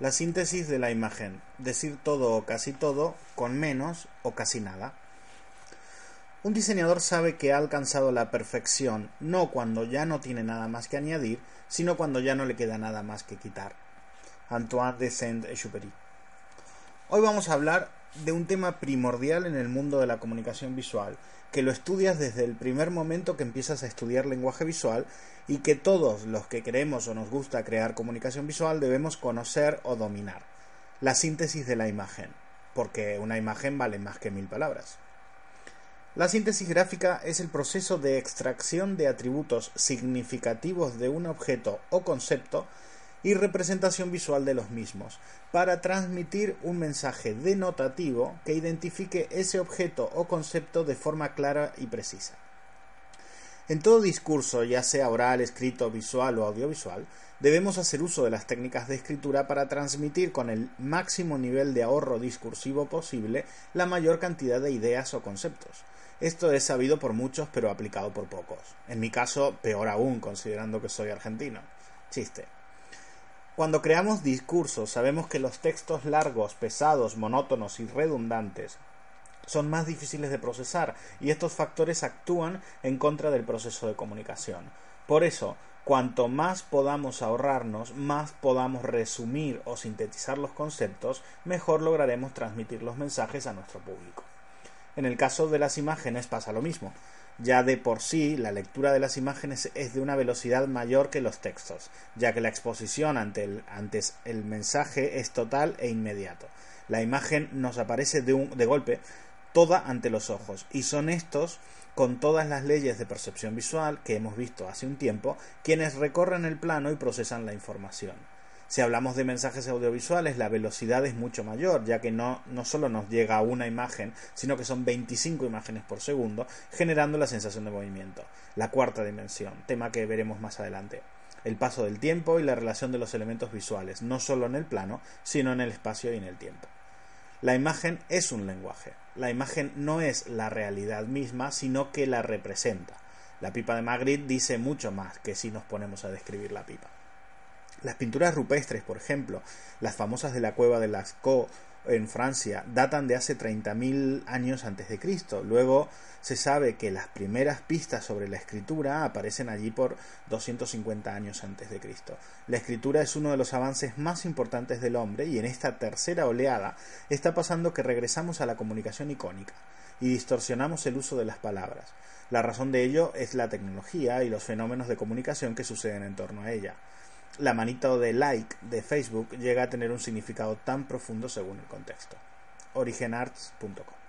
La síntesis de la imagen. Decir todo o casi todo con menos o casi nada. Un diseñador sabe que ha alcanzado la perfección no cuando ya no tiene nada más que añadir, sino cuando ya no le queda nada más que quitar. Antoine de Saint-Exupéry. Hoy vamos a hablar de un tema primordial en el mundo de la comunicación visual, que lo estudias desde el primer momento que empiezas a estudiar lenguaje visual y que todos los que queremos o nos gusta crear comunicación visual debemos conocer o dominar. La síntesis de la imagen, porque una imagen vale más que mil palabras. La síntesis gráfica es el proceso de extracción de atributos significativos de un objeto o concepto y representación visual de los mismos, para transmitir un mensaje denotativo que identifique ese objeto o concepto de forma clara y precisa. En todo discurso, ya sea oral, escrito, visual o audiovisual, debemos hacer uso de las técnicas de escritura para transmitir con el máximo nivel de ahorro discursivo posible la mayor cantidad de ideas o conceptos. Esto es sabido por muchos pero aplicado por pocos. En mi caso, peor aún, considerando que soy argentino. Chiste. Cuando creamos discursos sabemos que los textos largos, pesados, monótonos y redundantes son más difíciles de procesar y estos factores actúan en contra del proceso de comunicación. Por eso, cuanto más podamos ahorrarnos, más podamos resumir o sintetizar los conceptos, mejor lograremos transmitir los mensajes a nuestro público. En el caso de las imágenes pasa lo mismo. Ya de por sí, la lectura de las imágenes es de una velocidad mayor que los textos, ya que la exposición ante el, el mensaje es total e inmediato. La imagen nos aparece de, un, de golpe toda ante los ojos, y son estos, con todas las leyes de percepción visual que hemos visto hace un tiempo, quienes recorren el plano y procesan la información. Si hablamos de mensajes audiovisuales, la velocidad es mucho mayor, ya que no, no solo nos llega una imagen, sino que son 25 imágenes por segundo, generando la sensación de movimiento. La cuarta dimensión, tema que veremos más adelante. El paso del tiempo y la relación de los elementos visuales, no solo en el plano, sino en el espacio y en el tiempo. La imagen es un lenguaje. La imagen no es la realidad misma, sino que la representa. La pipa de Magritte dice mucho más que si nos ponemos a describir la pipa. Las pinturas rupestres, por ejemplo, las famosas de la cueva de Lascaux en Francia, datan de hace 30.000 años antes de Cristo. Luego se sabe que las primeras pistas sobre la escritura aparecen allí por 250 años antes de Cristo. La escritura es uno de los avances más importantes del hombre y en esta tercera oleada está pasando que regresamos a la comunicación icónica y distorsionamos el uso de las palabras. La razón de ello es la tecnología y los fenómenos de comunicación que suceden en torno a ella la manita de like de Facebook llega a tener un significado tan profundo según el contexto. Origenarts.com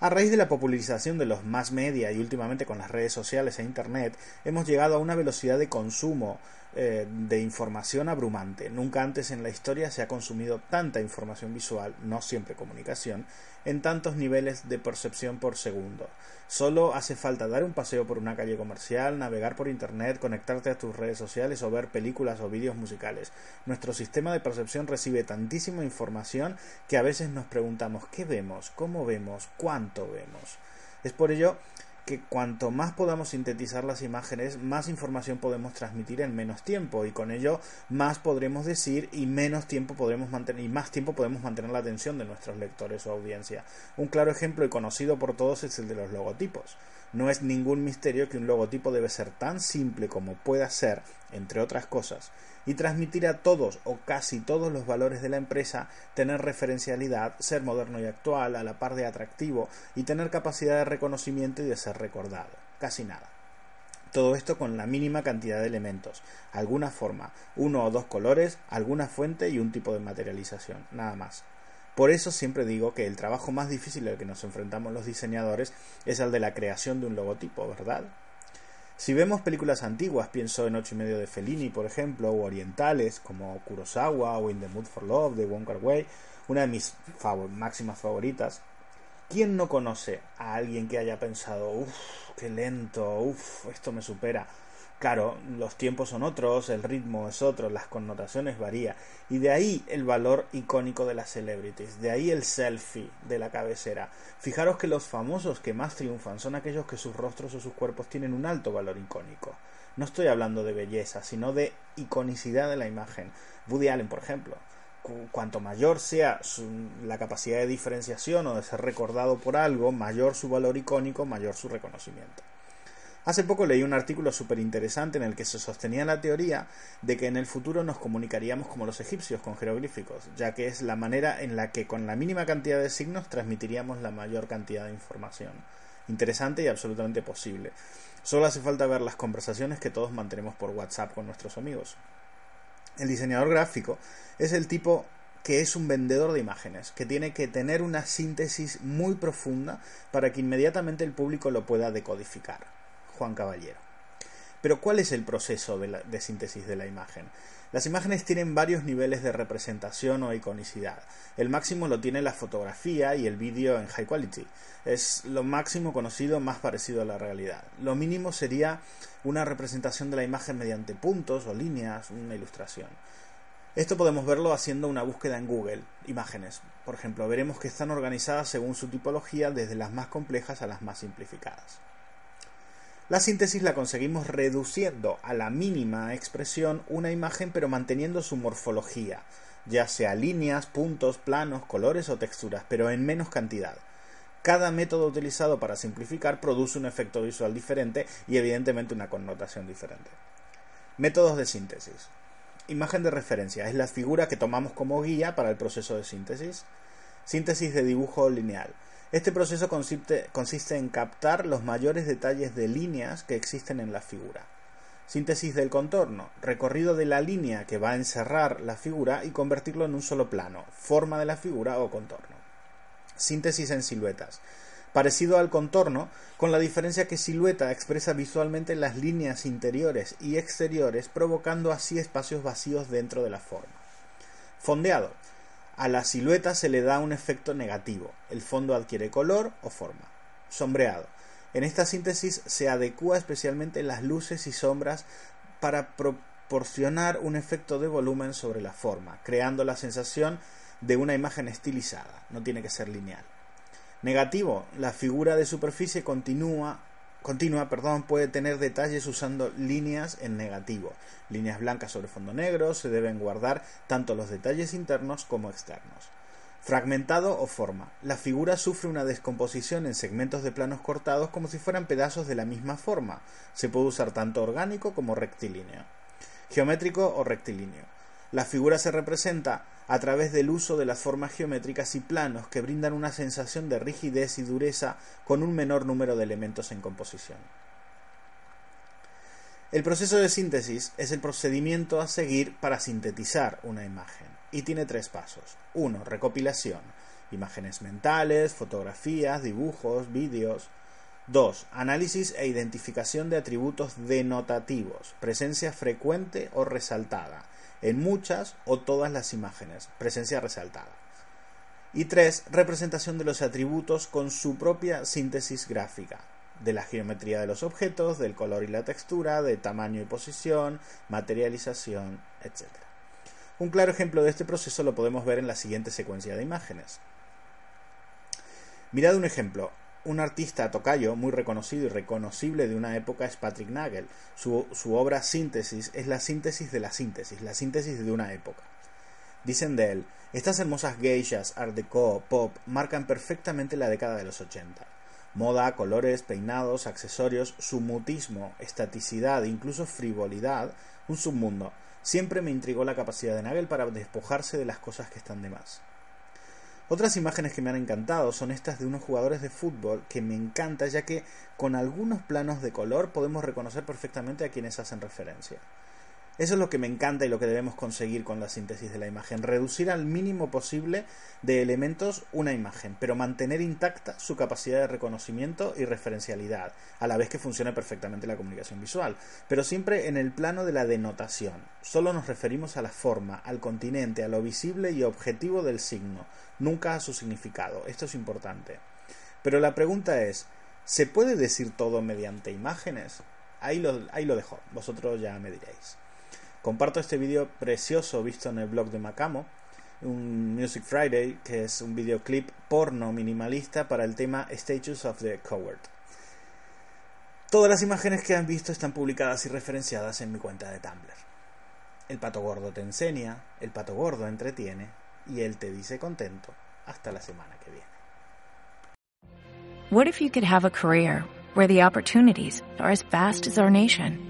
a raíz de la popularización de los más media y últimamente con las redes sociales e Internet, hemos llegado a una velocidad de consumo eh, de información abrumante. Nunca antes en la historia se ha consumido tanta información visual, no siempre comunicación, en tantos niveles de percepción por segundo. Solo hace falta dar un paseo por una calle comercial, navegar por Internet, conectarte a tus redes sociales o ver películas o vídeos musicales. Nuestro sistema de percepción recibe tantísima información que a veces nos preguntamos qué vemos, cómo vemos, cuánto vemos. Es por ello que cuanto más podamos sintetizar las imágenes, más información podemos transmitir en menos tiempo y con ello más podremos decir y menos tiempo podremos mantener y más tiempo podemos mantener la atención de nuestros lectores o audiencia. Un claro ejemplo y conocido por todos es el de los logotipos. No es ningún misterio que un logotipo debe ser tan simple como pueda ser, entre otras cosas, y transmitir a todos o casi todos los valores de la empresa, tener referencialidad, ser moderno y actual, a la par de atractivo y tener capacidad de reconocimiento y de ser recordado. Casi nada. Todo esto con la mínima cantidad de elementos, alguna forma, uno o dos colores, alguna fuente y un tipo de materialización, nada más. Por eso siempre digo que el trabajo más difícil al que nos enfrentamos los diseñadores es el de la creación de un logotipo, ¿verdad? Si vemos películas antiguas, pienso en Ocho y medio de Fellini, por ejemplo, o orientales como Kurosawa o In the Mood for Love de Wong Kar Wai, una de mis máximas favoritas. ¿Quién no conoce a alguien que haya pensado, uff, qué lento, uff, esto me supera? Claro, los tiempos son otros, el ritmo es otro, las connotaciones varían. Y de ahí el valor icónico de las celebrities, de ahí el selfie de la cabecera. Fijaros que los famosos que más triunfan son aquellos que sus rostros o sus cuerpos tienen un alto valor icónico. No estoy hablando de belleza, sino de iconicidad de la imagen. Woody Allen, por ejemplo. Cuanto mayor sea la capacidad de diferenciación o de ser recordado por algo, mayor su valor icónico, mayor su reconocimiento. Hace poco leí un artículo súper interesante en el que se sostenía la teoría de que en el futuro nos comunicaríamos como los egipcios con jeroglíficos, ya que es la manera en la que con la mínima cantidad de signos transmitiríamos la mayor cantidad de información. Interesante y absolutamente posible. Solo hace falta ver las conversaciones que todos mantenemos por WhatsApp con nuestros amigos. El diseñador gráfico es el tipo que es un vendedor de imágenes, que tiene que tener una síntesis muy profunda para que inmediatamente el público lo pueda decodificar. Juan Caballero. Pero ¿cuál es el proceso de, síntesis de la imagen? Las imágenes tienen varios niveles de representación o iconicidad. El máximo lo tiene la fotografía y el vídeo en high quality. Es lo máximo conocido más parecido a la realidad. Lo mínimo sería una representación de la imagen mediante puntos o líneas, una ilustración. Esto podemos verlo haciendo una búsqueda en Google, imágenes. Por ejemplo, veremos que están organizadas según su tipología desde las más complejas a las más simplificadas. La síntesis la conseguimos reduciendo a la mínima expresión una imagen pero manteniendo su morfología, ya sea líneas, puntos, planos, colores o texturas, pero en menos cantidad. Cada método utilizado para simplificar produce un efecto visual diferente y evidentemente una connotación diferente. Métodos de síntesis. Imagen de referencia es la figura que tomamos como guía para el proceso de síntesis. Síntesis de dibujo lineal este proceso consiste, en captar los mayores detalles de líneas que existen en la figura. Síntesis del contorno, recorrido de la línea que va a encerrar la figura y convertirlo en un solo plano, forma de la figura o contorno. Síntesis en siluetas, parecido al contorno, con la diferencia que silueta expresa visualmente las líneas interiores y exteriores, provocando así espacios vacíos dentro de la forma. Fondeado, a la silueta se le da un efecto negativo. El fondo adquiere color o forma. Sombreado. En esta síntesis se adecúa especialmente las luces y sombras para proporcionar un efecto de volumen sobre la forma, creando la sensación de una imagen estilizada, no tiene que ser lineal. Negativo, la figura de superficie continúa continua perdón, puede tener detalles usando líneas en negativo. Líneas blancas sobre fondo negro se deben guardar tanto los detalles internos como externos. Fragmentado o forma. La figura sufre una descomposición en segmentos de planos cortados como si fueran pedazos de la misma forma. Se puede usar tanto orgánico como rectilíneo. Geométrico o rectilíneo. La figura se representa a través del uso de las formas geométricas y planos que brindan una sensación de rigidez y dureza con un menor número de elementos en composición. El proceso de síntesis es el procedimiento a seguir para sintetizar una imagen y tiene tres pasos. 1. Recopilación. Imágenes mentales, fotografías, dibujos, vídeos. 2. Análisis e identificación de atributos denotativos, presencia frecuente o resaltada, en muchas o todas las imágenes, presencia resaltada. Y tres, representación de los atributos con su propia síntesis gráfica, de la geometría de los objetos, del color y la textura, de tamaño y posición, materialización, etc. Un claro ejemplo de este proceso lo podemos ver en la siguiente secuencia de imágenes. Mirad un ejemplo un artista tocayo muy reconocido y reconocible de una época es Patrick Nagel. Su, su, obra Síntesis es la síntesis de la síntesis, la síntesis de una época. Dicen de él, estas hermosas geishas, art deco, pop, marcan perfectamente la década de los 80. Moda, colores, peinados, accesorios, mutismo, estaticidad, incluso frivolidad, un submundo. Siempre me intrigó la capacidad de Nagel para despojarse de las cosas que están de más. Otras imágenes que me han encantado son estas de unos jugadores de fútbol que me encanta ya que con algunos planos de color podemos reconocer perfectamente a quienes hacen referencia. Eso es lo que me encanta y lo que debemos conseguir con la síntesis de la imagen, reducir al mínimo posible de elementos una imagen, pero mantener intacta su capacidad de reconocimiento y referencialidad, a la vez que funcione perfectamente la comunicación visual, pero siempre en el plano de la denotación. Solo nos referimos a la forma, al continente, a lo visible y objetivo del signo, nunca a su significado. Esto es importante. Pero la pregunta es, ¿se puede decir todo mediante imágenes? Ahí lo, ahí lo dejo, vosotros ya me diréis. Comparto este vídeo precioso visto en el blog de Macamo, un Music Friday, que es un videoclip porno minimalista para el tema Statues of the Coward. Todas las imágenes que han visto están publicadas y referenciadas en mi cuenta de Tumblr. El pato gordo te enseña, el pato gordo entretiene y él te dice contento. Hasta la semana que viene. What if you could have a career where the opportunities are as vast as our nation?